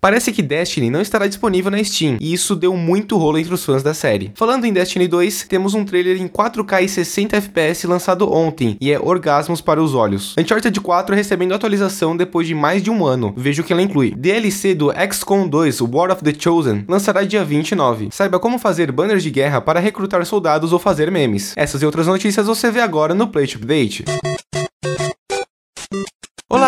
Parece que Destiny não estará disponível na Steam, e isso deu muito rolo entre os fãs da série. Falando em Destiny 2, temos um trailer em 4K e 60 FPS lançado ontem, e é orgasmos para os olhos. Uncharted 4 recebendo atualização depois de mais de um ano, veja o que ela inclui. DLC do XCOM 2 War of the Chosen lançará dia 29. Saiba como fazer banners de guerra para recrutar soldados ou fazer memes. Essas e outras notícias você vê agora no Play Update.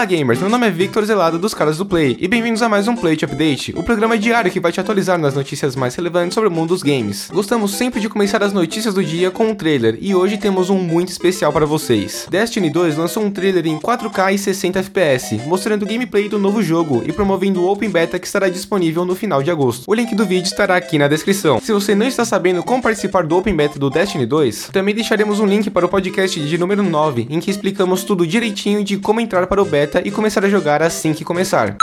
Olá gamers, meu nome é Victor Zelado dos caras do Play e bem-vindos a mais um Play Update, o programa diário que vai te atualizar nas notícias mais relevantes sobre o mundo dos games. Gostamos sempre de começar as notícias do dia com um trailer e hoje temos um muito especial para vocês. Destiny 2 lançou um trailer em 4K e 60 FPS, mostrando o gameplay do novo jogo e promovendo o Open Beta que estará disponível no final de agosto. O link do vídeo estará aqui na descrição. Se você não está sabendo como participar do Open Beta do Destiny 2, também deixaremos um link para o podcast de número 9, em que explicamos tudo direitinho de como entrar para o beta e começar a jogar assim que começar.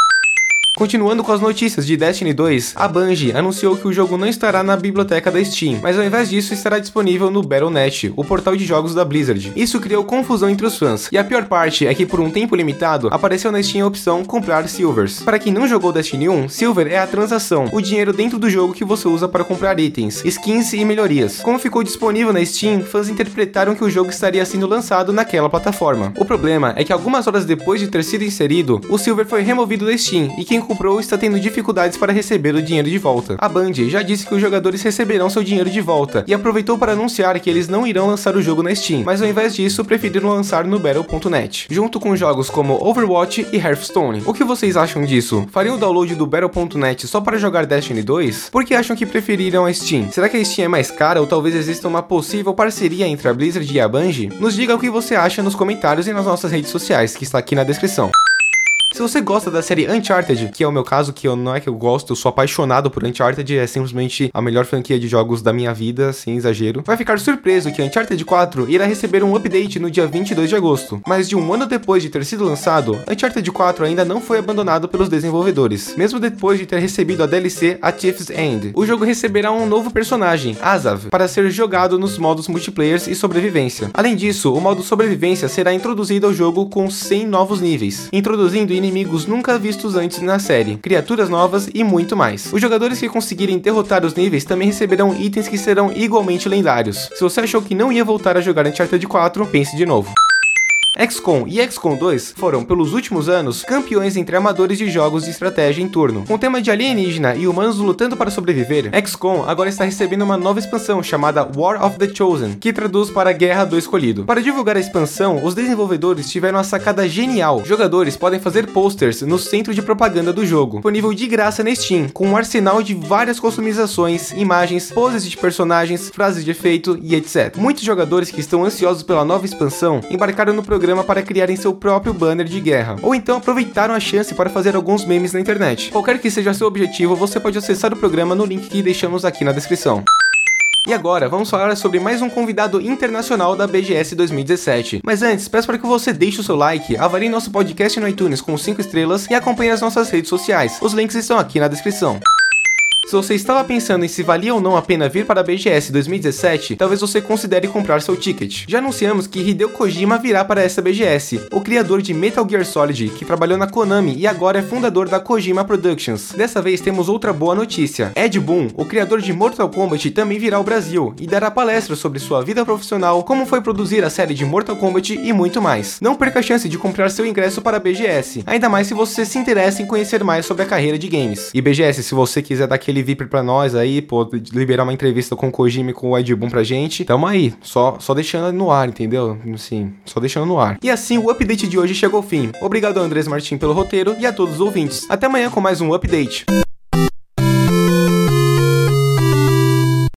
Continuando com as notícias de Destiny 2, a Bungie anunciou que o jogo não estará na biblioteca da Steam, mas ao invés disso estará disponível no Battle.net, o portal de jogos da Blizzard. Isso criou confusão entre os fãs, e a pior parte é que por um tempo limitado apareceu na Steam a opção comprar Silvers. Para quem não jogou Destiny 1, Silver é a transação, o dinheiro dentro do jogo que você usa para comprar itens, skins e melhorias. Como ficou disponível na Steam, fãs interpretaram que o jogo estaria sendo lançado naquela plataforma. O problema é que algumas horas depois de ter sido inserido, o Silver foi removido da Steam e quem comprou está tendo dificuldades para receber o dinheiro de volta. A Band já disse que os jogadores receberão seu dinheiro de volta e aproveitou para anunciar que eles não irão lançar o jogo na Steam, mas ao invés didisso preferiram lançar no Battle.net, junto com jogos como Overwatch e Hearthstone. O que vocês acham disso? Fariam o download do Battle.net só para jogar Destiny 2? Por que acham que preferiram a Steam? Será que a Steam é mais cara ou talvez exista uma possível parceria entre a Blizzard e a Bungie? Nos diga o que você acha nos comentários e nas nossas redes sociais, que está aqui na descrição. Se você gosta da série Uncharted, que é o meu caso, que eu não é que eu gosto, eu sou apaixonado por Uncharted, é simplesmente a melhor franquia de jogos da minha vida, sem exagero, vai ficar surpreso que Uncharted 4 irá receber um update no dia 22 de agosto. Mas de um ano depois de ter sido lançado, Uncharted 4 ainda não foi abandonado pelos desenvolvedores, mesmo depois de ter recebido a DLC A Thief's End. O jogo receberá um novo personagem, Azav, para ser jogado nos modos multiplayers e sobrevivência. Além disso, o modo sobrevivência será introduzido ao jogo com 100 novos níveis, introduzindo nunca vistos antes na série, criaturas novas e muito mais. Os jogadores que conseguirem derrotar os níveis também receberão itens que serão igualmente lendários. Se você achou que não ia voltar a jogar Uncharted 4, pense de novo. XCOM e XCOM 2 foram, pelos últimos anos, campeões entre amadores de jogos de estratégia em turno. Com o tema de alienígena e humanos lutando para sobreviver, XCOM agora está recebendo uma nova expansão chamada War of the Chosen, que traduz para Guerra do Escolhido. Para divulgar a expansão, os desenvolvedores tiveram uma sacada genial. Jogadores podem fazer posters no centro de propaganda do jogo, disponível de graça na Steam, com um arsenal de várias customizações, imagens, poses de personagens, frases de efeito e etc. Muitos jogadores que estão ansiosos pela nova expansão embarcaram no programa programa para criarem seu próprio banner de guerra, ou então aproveitaram a chance para fazer alguns memes na internet. Qualquer que seja seu objetivo, você pode acessar o programa no link que deixamos aqui na descrição. E agora, vamos falar sobre mais um convidado internacional da BGS 2017. Mas antes, peço para que você deixe o seu like, avalie nosso podcast no iTunes com 5 estrelas e acompanhe as nossas redes sociais. Os links estão aqui na descrição. Se você estava pensando em se valia ou não a pena vir para a BGS 2017, talvez você considere comprar seu ticket. Já anunciamos que Hideo Kojima virá para essa BGS, o criador de Metal Gear Solid, que trabalhou na Konami e agora é fundador da Kojima Productions. Dessa vez temos outra boa notícia. Ed Boon, o criador de Mortal Kombat, também virá ao Brasil e dará palestras sobre sua vida profissional, como foi produzir a série de Mortal Kombat e muito mais. Não perca a chance de comprar seu ingresso para a BGS, ainda mais se você se interessa em conhecer mais sobre a carreira de games. E BGS, se você quiser dar aquele aquele VIP pra nós aí, pô, liberar uma entrevista com o Kojima e com o Ed Boon pra gente. Tamo aí, só, só deixando no ar, entendeu? Assim, só deixando no ar. E assim o update de hoje chegou ao fim. Obrigado Andrés Martins pelo roteiro e a todos os ouvintes. Até amanhã com mais um update.